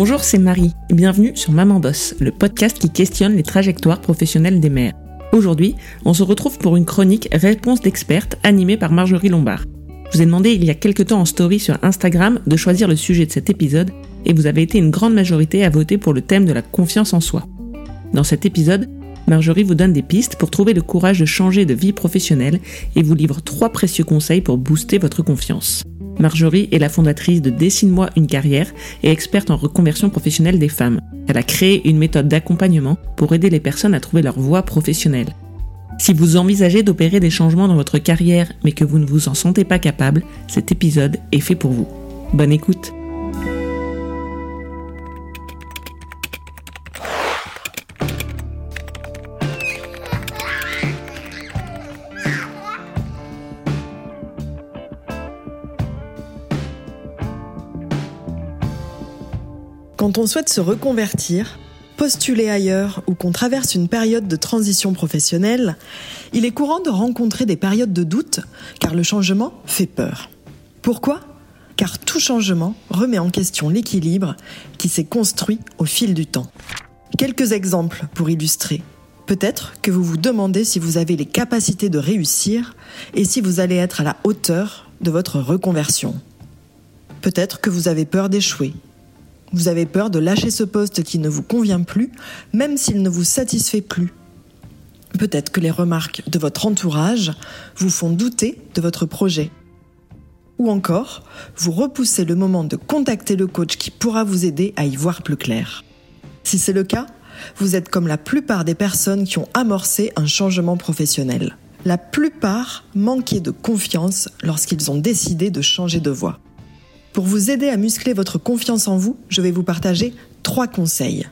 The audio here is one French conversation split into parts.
Bonjour, c'est Marie et bienvenue sur Maman Boss, le podcast qui questionne les trajectoires professionnelles des mères. Aujourd'hui, on se retrouve pour une chronique Réponse d'experte animée par Marjorie Lombard. Je vous ai demandé il y a quelques temps en story sur Instagram de choisir le sujet de cet épisode et vous avez été une grande majorité à voter pour le thème de la confiance en soi. Dans cet épisode, Marjorie vous donne des pistes pour trouver le courage de changer de vie professionnelle et vous livre trois précieux conseils pour booster votre confiance. Marjorie est la fondatrice de Dessine-moi une carrière et experte en reconversion professionnelle des femmes. Elle a créé une méthode d'accompagnement pour aider les personnes à trouver leur voie professionnelle. Si vous envisagez d'opérer des changements dans votre carrière mais que vous ne vous en sentez pas capable, cet épisode est fait pour vous. Bonne écoute Quand on souhaite se reconvertir, postuler ailleurs ou qu'on traverse une période de transition professionnelle, il est courant de rencontrer des périodes de doute car le changement fait peur. Pourquoi? Car tout changement remet en question l'équilibre qui s'est construit au fil du temps. Quelques exemples pour illustrer. Peut-être que vous vous demandez si vous avez les capacités de réussir et si vous allez être à la hauteur de votre reconversion. Peut-être que vous avez peur d'échouer vous avez peur de lâcher ce poste qui ne vous convient plus, même s'il ne vous satisfait plus. Peut-être que les remarques de votre entourage vous font douter de votre projet. Ou encore, vous repoussez le moment de contacter le coach qui pourra vous aider à y voir plus clair. Si c'est le cas, vous êtes comme la plupart des personnes qui ont amorcé un changement professionnel. La plupart manquaient de confiance lorsqu'ils ont décidé de changer de voie. Pour vous aider à muscler votre confiance en vous, je vais vous partager trois conseils.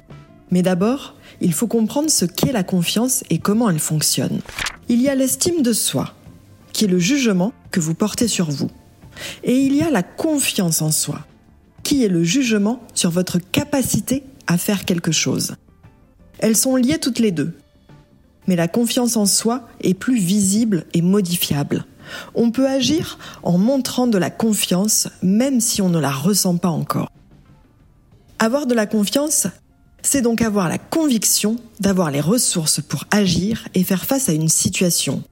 Mais d'abord, il faut comprendre ce qu'est la confiance et comment elle fonctionne. Il y a l'estime de soi, qui est le jugement que vous portez sur vous. Et il y a la confiance en soi, qui est le jugement sur votre capacité à faire quelque chose. Elles sont liées toutes les deux. Mais la confiance en soi est plus visible et modifiable. On peut agir en montrant de la confiance même si on ne la ressent pas encore. Avoir de la confiance, c'est donc avoir la conviction d'avoir les ressources pour agir et faire face à une situation.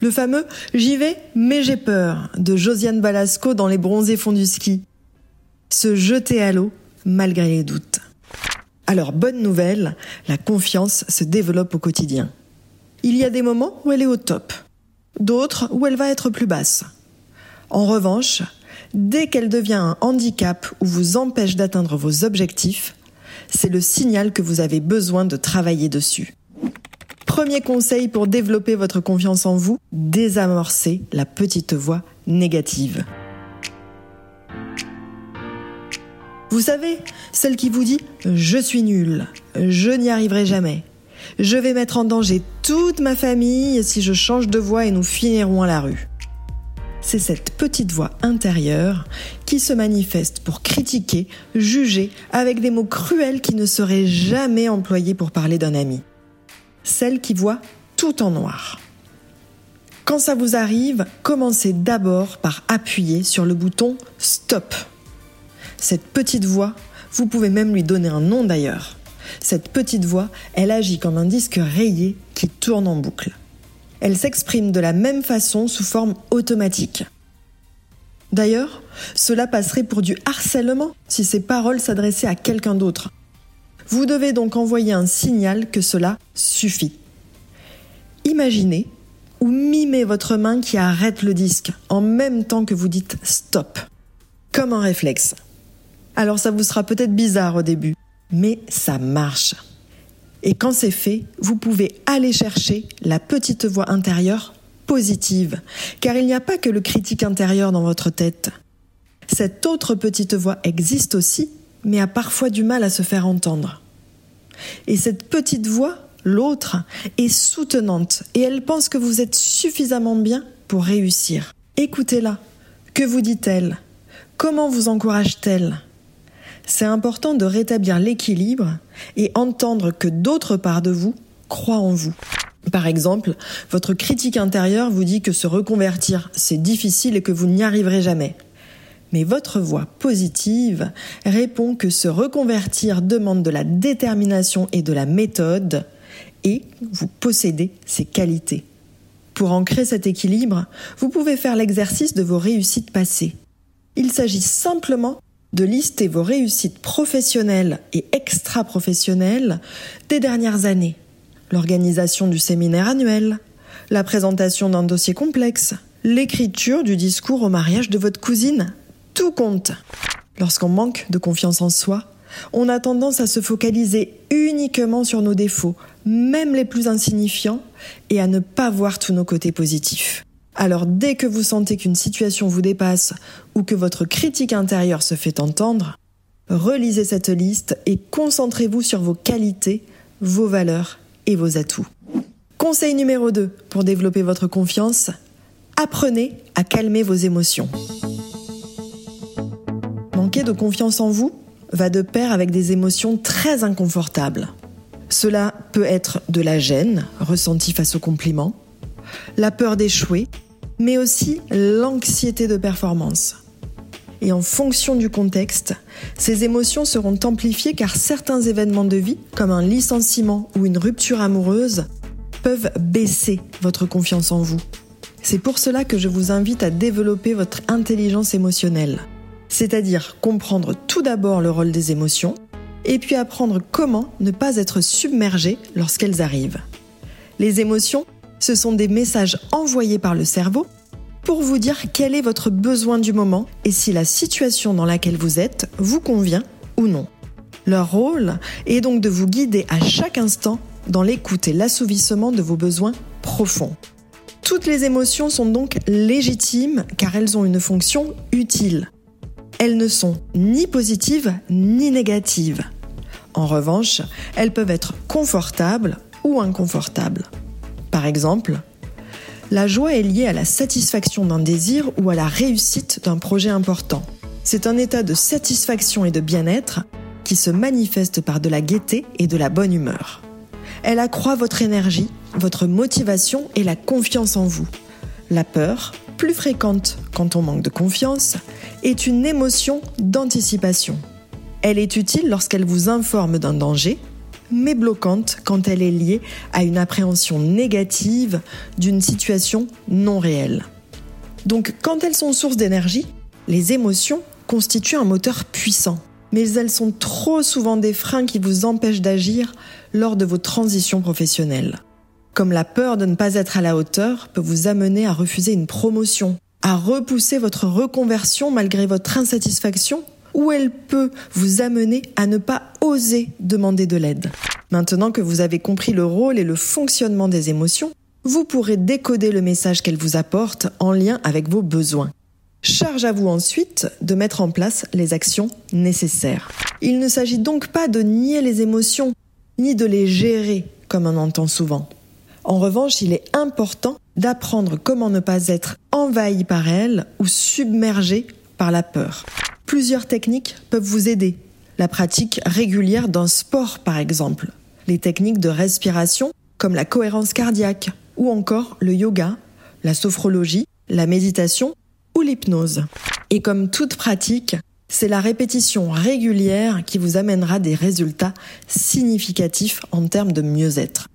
Le fameux J'y vais, mais j'ai peur de Josiane Balasco dans Les bronzés fonds du ski. Se jeter à l'eau malgré les doutes. Alors, bonne nouvelle, la confiance se développe au quotidien. Il y a des moments où elle est au top, d'autres où elle va être plus basse. En revanche, dès qu'elle devient un handicap ou vous empêche d'atteindre vos objectifs, c'est le signal que vous avez besoin de travailler dessus. Premier conseil pour développer votre confiance en vous, désamorcer la petite voix négative. Vous savez, celle qui vous dit ⁇ Je suis nul, je n'y arriverai jamais, je vais mettre en danger toute ma famille si je change de voie et nous finirons à la rue. C'est cette petite voix intérieure qui se manifeste pour critiquer, juger avec des mots cruels qui ne seraient jamais employés pour parler d'un ami. Celle qui voit tout en noir. Quand ça vous arrive, commencez d'abord par appuyer sur le bouton Stop. Cette petite voix, vous pouvez même lui donner un nom d'ailleurs. Cette petite voix, elle agit comme un disque rayé qui tourne en boucle. Elle s'exprime de la même façon sous forme automatique. D'ailleurs, cela passerait pour du harcèlement si ces paroles s'adressaient à quelqu'un d'autre. Vous devez donc envoyer un signal que cela suffit. Imaginez ou mimez votre main qui arrête le disque en même temps que vous dites stop, comme un réflexe. Alors ça vous sera peut-être bizarre au début, mais ça marche. Et quand c'est fait, vous pouvez aller chercher la petite voix intérieure positive, car il n'y a pas que le critique intérieur dans votre tête. Cette autre petite voix existe aussi, mais a parfois du mal à se faire entendre. Et cette petite voix, l'autre, est soutenante et elle pense que vous êtes suffisamment bien pour réussir. Écoutez-la. Que vous dit-elle? Comment vous encourage-t-elle? C'est important de rétablir l'équilibre et entendre que d'autres parts de vous croient en vous. Par exemple, votre critique intérieure vous dit que se reconvertir, c'est difficile et que vous n'y arriverez jamais. Mais votre voix positive répond que se reconvertir demande de la détermination et de la méthode, et vous possédez ces qualités. Pour ancrer cet équilibre, vous pouvez faire l'exercice de vos réussites passées. Il s'agit simplement de lister vos réussites professionnelles et extra-professionnelles des dernières années. L'organisation du séminaire annuel, la présentation d'un dossier complexe, l'écriture du discours au mariage de votre cousine. Tout compte. Lorsqu'on manque de confiance en soi, on a tendance à se focaliser uniquement sur nos défauts, même les plus insignifiants, et à ne pas voir tous nos côtés positifs. Alors dès que vous sentez qu'une situation vous dépasse ou que votre critique intérieure se fait entendre, relisez cette liste et concentrez-vous sur vos qualités, vos valeurs et vos atouts. Conseil numéro 2 pour développer votre confiance, apprenez à calmer vos émotions. Manquer de confiance en vous va de pair avec des émotions très inconfortables. Cela peut être de la gêne ressentie face aux compliments, la peur d'échouer, mais aussi l'anxiété de performance. Et en fonction du contexte, ces émotions seront amplifiées car certains événements de vie, comme un licenciement ou une rupture amoureuse, peuvent baisser votre confiance en vous. C'est pour cela que je vous invite à développer votre intelligence émotionnelle, c'est-à-dire comprendre tout d'abord le rôle des émotions, et puis apprendre comment ne pas être submergé lorsqu'elles arrivent. Les émotions ce sont des messages envoyés par le cerveau pour vous dire quel est votre besoin du moment et si la situation dans laquelle vous êtes vous convient ou non. Leur rôle est donc de vous guider à chaque instant dans l'écoute et l'assouvissement de vos besoins profonds. Toutes les émotions sont donc légitimes car elles ont une fonction utile. Elles ne sont ni positives ni négatives. En revanche, elles peuvent être confortables ou inconfortables. Par exemple, la joie est liée à la satisfaction d'un désir ou à la réussite d'un projet important. C'est un état de satisfaction et de bien-être qui se manifeste par de la gaieté et de la bonne humeur. Elle accroît votre énergie, votre motivation et la confiance en vous. La peur, plus fréquente quand on manque de confiance, est une émotion d'anticipation. Elle est utile lorsqu'elle vous informe d'un danger mais bloquante quand elle est liée à une appréhension négative d'une situation non réelle. Donc quand elles sont source d'énergie, les émotions constituent un moteur puissant, mais elles sont trop souvent des freins qui vous empêchent d'agir lors de vos transitions professionnelles. Comme la peur de ne pas être à la hauteur peut vous amener à refuser une promotion, à repousser votre reconversion malgré votre insatisfaction ou elle peut vous amener à ne pas oser demander de l'aide. Maintenant que vous avez compris le rôle et le fonctionnement des émotions, vous pourrez décoder le message qu'elles vous apportent en lien avec vos besoins. Charge à vous ensuite de mettre en place les actions nécessaires. Il ne s'agit donc pas de nier les émotions, ni de les gérer comme on entend souvent. En revanche, il est important d'apprendre comment ne pas être envahi par elles ou submergé par la peur. Plusieurs techniques peuvent vous aider. La pratique régulière d'un sport, par exemple. Les techniques de respiration, comme la cohérence cardiaque, ou encore le yoga, la sophrologie, la méditation ou l'hypnose. Et comme toute pratique, c'est la répétition régulière qui vous amènera des résultats significatifs en termes de mieux-être.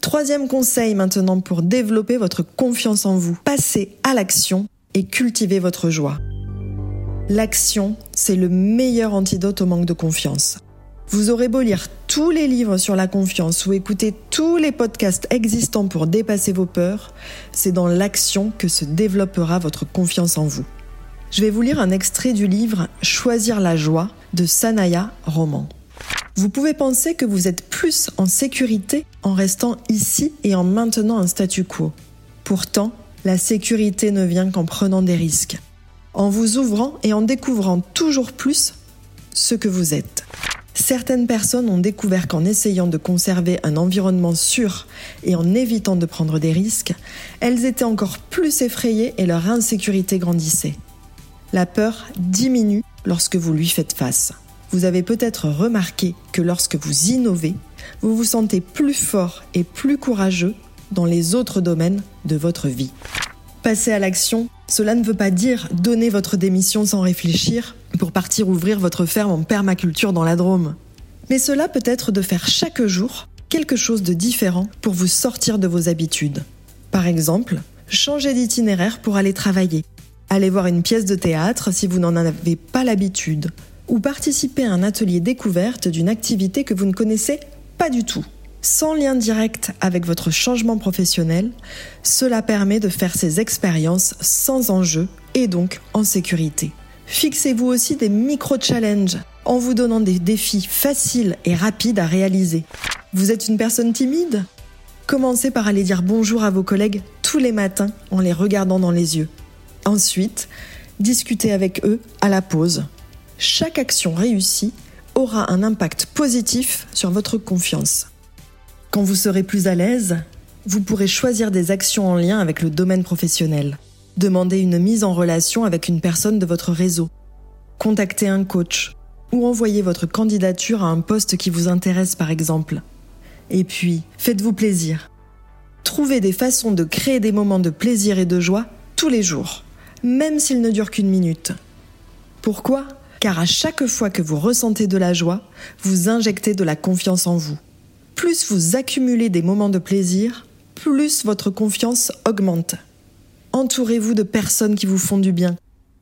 Troisième conseil maintenant pour développer votre confiance en vous. Passez à l'action et cultivez votre joie. L'action, c'est le meilleur antidote au manque de confiance. Vous aurez beau lire tous les livres sur la confiance ou écouter tous les podcasts existants pour dépasser vos peurs, c'est dans l'action que se développera votre confiance en vous. Je vais vous lire un extrait du livre Choisir la joie de Sanaya Roman. Vous pouvez penser que vous êtes plus en sécurité en restant ici et en maintenant un statu quo. Pourtant, la sécurité ne vient qu'en prenant des risques en vous ouvrant et en découvrant toujours plus ce que vous êtes. Certaines personnes ont découvert qu'en essayant de conserver un environnement sûr et en évitant de prendre des risques, elles étaient encore plus effrayées et leur insécurité grandissait. La peur diminue lorsque vous lui faites face. Vous avez peut-être remarqué que lorsque vous innovez, vous vous sentez plus fort et plus courageux dans les autres domaines de votre vie. Passer à l'action Cela ne veut pas dire donner votre démission sans réfléchir pour partir ouvrir votre ferme en permaculture dans la Drôme. Mais cela peut être de faire chaque jour quelque chose de différent pour vous sortir de vos habitudes. Par exemple, changer d'itinéraire pour aller travailler, aller voir une pièce de théâtre si vous n'en avez pas l'habitude, ou participer à un atelier découverte d'une activité que vous ne connaissez pas du tout. Sans lien direct avec votre changement professionnel, cela permet de faire ces expériences sans enjeu et donc en sécurité. Fixez-vous aussi des micro-challenges en vous donnant des défis faciles et rapides à réaliser. Vous êtes une personne timide? Commencez par aller dire bonjour à vos collègues tous les matins en les regardant dans les yeux. Ensuite, discutez avec eux à la pause. Chaque action réussie aura un impact positif sur votre confiance. Quand vous serez plus à l'aise, vous pourrez choisir des actions en lien avec le domaine professionnel. Demandez une mise en relation avec une personne de votre réseau. Contactez un coach ou envoyez votre candidature à un poste qui vous intéresse par exemple. Et puis, faites-vous plaisir. Trouvez des façons de créer des moments de plaisir et de joie tous les jours, même s'ils ne durent qu'une minute. Pourquoi? Car à chaque fois que vous ressentez de la joie, vous injectez de la confiance en vous plus vous accumulez des moments de plaisir, plus votre confiance augmente. Entourez-vous de personnes qui vous font du bien.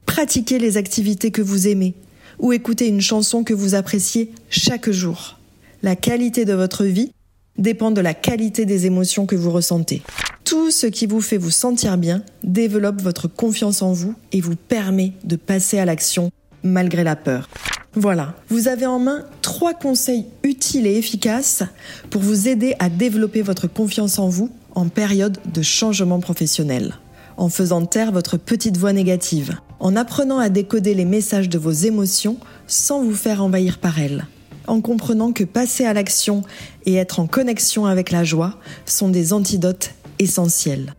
Pratiquez les activités que vous aimez ou écoutez une chanson que vous appréciez chaque jour. La qualité de votre vie dépend de la qualité des émotions que vous ressentez. Tout ce qui vous fait vous sentir bien développe votre confiance en vous et vous permet de passer à l'action malgré la peur. Voilà, vous avez en main trois conseils utiles et efficaces pour vous aider à développer votre confiance en vous en période de changement professionnel. En faisant taire votre petite voix négative, en apprenant à décoder les messages de vos émotions sans vous faire envahir par elles, en comprenant que passer à l'action et être en connexion avec la joie sont des antidotes essentiels.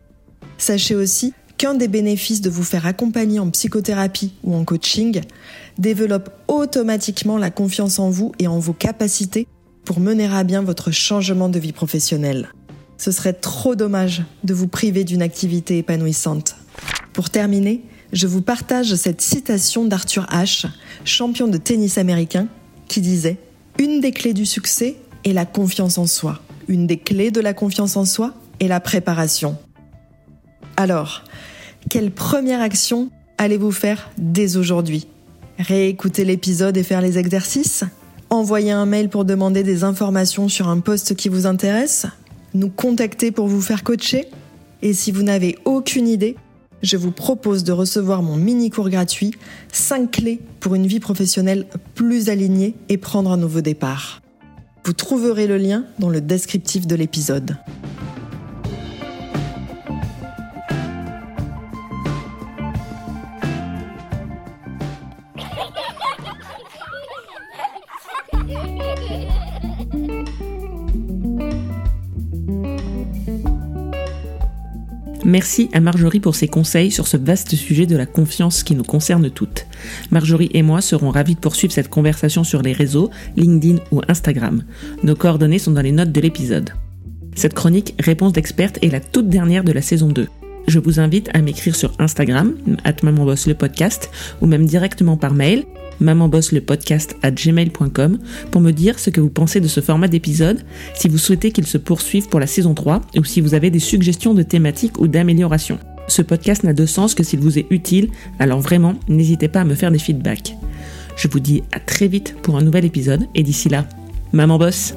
Sachez aussi qu'un des bénéfices de vous faire accompagner en psychothérapie ou en coaching développe automatiquement la confiance en vous et en vos capacités pour mener à bien votre changement de vie professionnelle. Ce serait trop dommage de vous priver d'une activité épanouissante. Pour terminer, je vous partage cette citation d'Arthur Ashe, champion de tennis américain, qui disait ⁇ Une des clés du succès est la confiance en soi. Une des clés de la confiance en soi est la préparation. Alors, quelle première action allez-vous faire dès aujourd'hui? Réécouter l'épisode et faire les exercices? Envoyer un mail pour demander des informations sur un poste qui vous intéresse? Nous contacter pour vous faire coacher? Et si vous n'avez aucune idée, je vous propose de recevoir mon mini-cours gratuit 5 clés pour une vie professionnelle plus alignée et prendre un nouveau départ. Vous trouverez le lien dans le descriptif de l'épisode. Merci à Marjorie pour ses conseils sur ce vaste sujet de la confiance qui nous concerne toutes. Marjorie et moi serons ravis de poursuivre cette conversation sur les réseaux, LinkedIn ou Instagram. Nos coordonnées sont dans les notes de l'épisode. Cette chronique Réponse d'experte est la toute dernière de la saison 2. Je vous invite à m'écrire sur Instagram, at le podcast, ou même directement par mail, mamanbosslepodcast à gmail.com pour me dire ce que vous pensez de ce format d'épisode, si vous souhaitez qu'il se poursuive pour la saison 3 ou si vous avez des suggestions de thématiques ou d'améliorations. Ce podcast n'a de sens que s'il vous est utile, alors vraiment, n'hésitez pas à me faire des feedbacks. Je vous dis à très vite pour un nouvel épisode et d'ici là, maman bosse